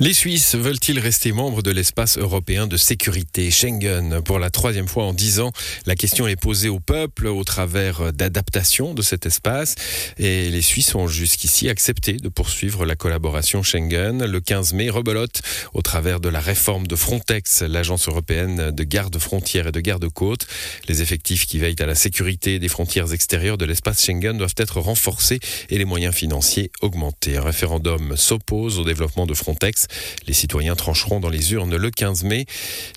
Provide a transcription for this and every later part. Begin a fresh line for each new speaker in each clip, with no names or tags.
Les Suisses veulent-ils rester membres de l'espace européen de sécurité Schengen Pour la troisième fois en dix ans, la question est posée au peuple au travers d'adaptation de cet espace. Et les Suisses ont jusqu'ici accepté de poursuivre la collaboration Schengen. Le 15 mai, rebelote au travers de la réforme de Frontex, l'agence européenne de garde frontières et de garde-côtes. Les effectifs qui veillent à la sécurité des frontières extérieures de l'espace Schengen doivent être renforcés et les moyens financiers augmentés. Un référendum s'oppose au développement de Frontex. Les citoyens trancheront dans les urnes le 15 mai.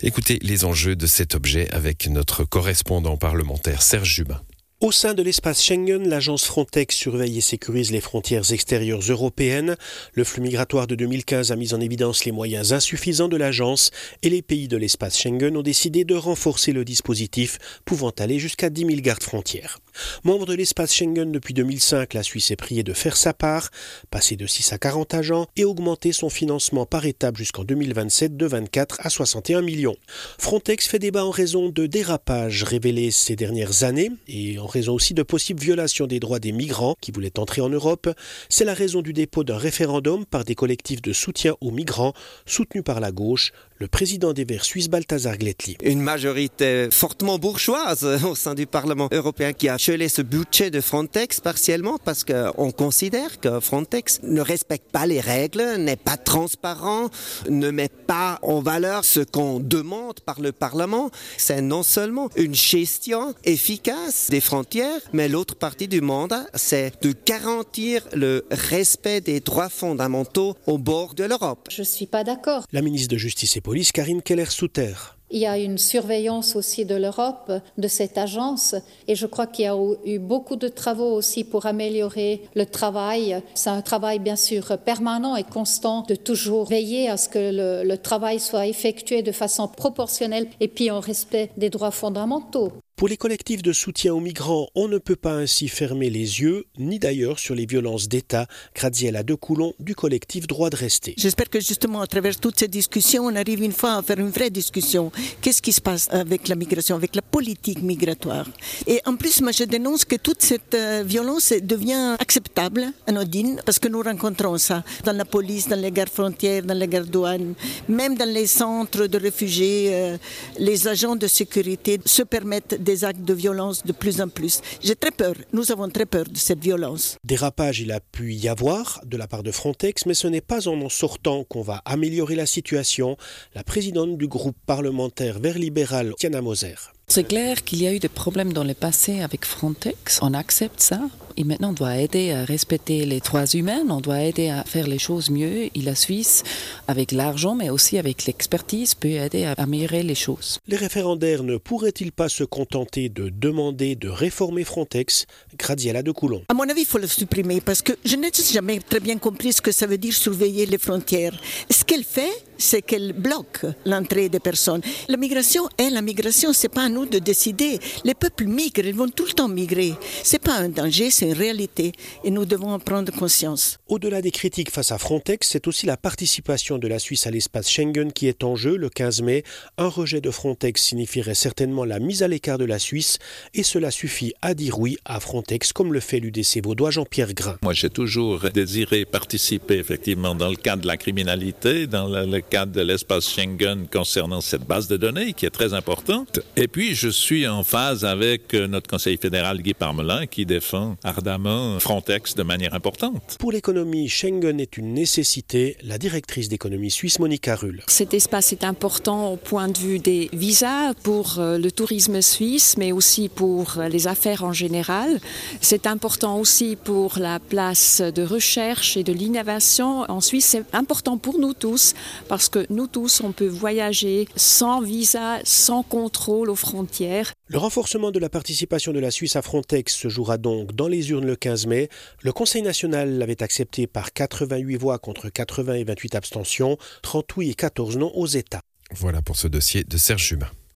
Écoutez les enjeux de cet objet avec notre correspondant parlementaire Serge Jubin.
Au sein de l'espace Schengen, l'agence Frontex surveille et sécurise les frontières extérieures européennes. Le flux migratoire de 2015 a mis en évidence les moyens insuffisants de l'agence et les pays de l'espace Schengen ont décidé de renforcer le dispositif pouvant aller jusqu'à 10 000 gardes frontières. Membre de l'espace Schengen depuis 2005, la Suisse est priée de faire sa part, passer de 6 à 40 agents et augmenter son financement par étape jusqu'en 2027 de 24 à 61 millions. Frontex fait débat en raison de dérapages révélés ces dernières années et en en raison aussi de possibles violations des droits des migrants qui voulaient entrer en Europe. C'est la raison du dépôt d'un référendum par des collectifs de soutien aux migrants soutenus par la gauche, le président des Verts suisses Balthazar Gletli.
Une majorité fortement bourgeoise au sein du Parlement européen qui a gelé ce budget de Frontex partiellement parce qu'on considère que Frontex ne respecte pas les règles, n'est pas transparent, ne met pas en valeur ce qu'on demande par le Parlement. C'est non seulement une gestion efficace des frontières, mais l'autre partie du mandat, c'est de garantir le respect des droits fondamentaux au bord de l'Europe.
Je ne suis pas d'accord.
La ministre de Justice et police, Karine Keller-Souter.
Il y a une surveillance aussi de l'Europe, de cette agence, et je crois qu'il y a eu beaucoup de travaux aussi pour améliorer le travail. C'est un travail bien sûr permanent et constant de toujours veiller à ce que le, le travail soit effectué de façon proportionnelle et puis en respect des droits fondamentaux.
Pour les collectifs de soutien aux migrants, on ne peut pas ainsi fermer les yeux, ni d'ailleurs sur les violences d'État. Graziella De Coulon du collectif Droit de rester.
J'espère que justement, à travers toutes ces discussions, on arrive une fois à faire une vraie discussion. Qu'est-ce qui se passe avec la migration, avec la politique migratoire? Et en plus, moi, je dénonce que toute cette euh, violence devient acceptable, anodine, parce que nous rencontrons ça dans la police, dans les gares frontières, dans les gares douanes, même dans les centres de réfugiés. Euh, les agents de sécurité se permettent des actes de violence de plus en plus. J'ai très peur, nous avons très peur de cette violence.
Dérapage, il a pu y avoir de la part de Frontex, mais ce n'est pas en en sortant qu'on va améliorer la situation. La présidente du groupe parlementaire vert libéral, Tiana Moser.
C'est clair qu'il y a eu des problèmes dans le passé avec Frontex. On accepte ça. Et maintenant, on doit aider à respecter les droits humains, on doit aider à faire les choses mieux. Et la Suisse, avec l'argent, mais aussi avec l'expertise, peut aider à améliorer les choses.
Les référendaires ne pourraient-ils pas se contenter de demander de réformer Frontex? Graziella de Coulon.
À mon avis, il faut le supprimer parce que je n'ai jamais très bien compris ce que ça veut dire surveiller les frontières. Ce qu'elle fait, c'est qu'elle bloque l'entrée des personnes. La migration est la migration, c'est pas à nous de décider. Les peuples migrent, ils vont tout le temps migrer. C'est pas un danger, c'est une réalité et nous devons en prendre conscience.
Au-delà des critiques face à Frontex, c'est aussi la participation de la Suisse à l'espace Schengen qui est en jeu le 15 mai. Un rejet de Frontex signifierait certainement la mise à l'écart de la Suisse et cela suffit à dire oui à Frontex comme le fait l'UDC vaudois Jean-Pierre Grain.
Moi j'ai toujours désiré participer effectivement dans le cadre de la criminalité, dans le cadre de l'espace Schengen concernant cette base de données qui est très importante. Et puis, je suis en phase avec euh, notre conseiller fédéral Guy Parmelin qui défend ardemment Frontex de manière importante.
Pour l'économie, Schengen est une nécessité. La directrice d'économie suisse, Monica Rull.
Cet espace est important au point de vue des visas pour euh, le tourisme suisse, mais aussi pour euh, les affaires en général. C'est important aussi pour la place de recherche et de l'innovation en Suisse. C'est important pour nous tous parce que nous tous, on peut voyager sans visa, sans contrôle aux frontières.
Le renforcement de la participation de la Suisse à Frontex se jouera donc dans les urnes le 15 mai. Le Conseil national l'avait accepté par 88 voix contre 80 et 28 abstentions, 30 oui et 14 non aux États.
Voilà pour ce dossier de Serge Jubin.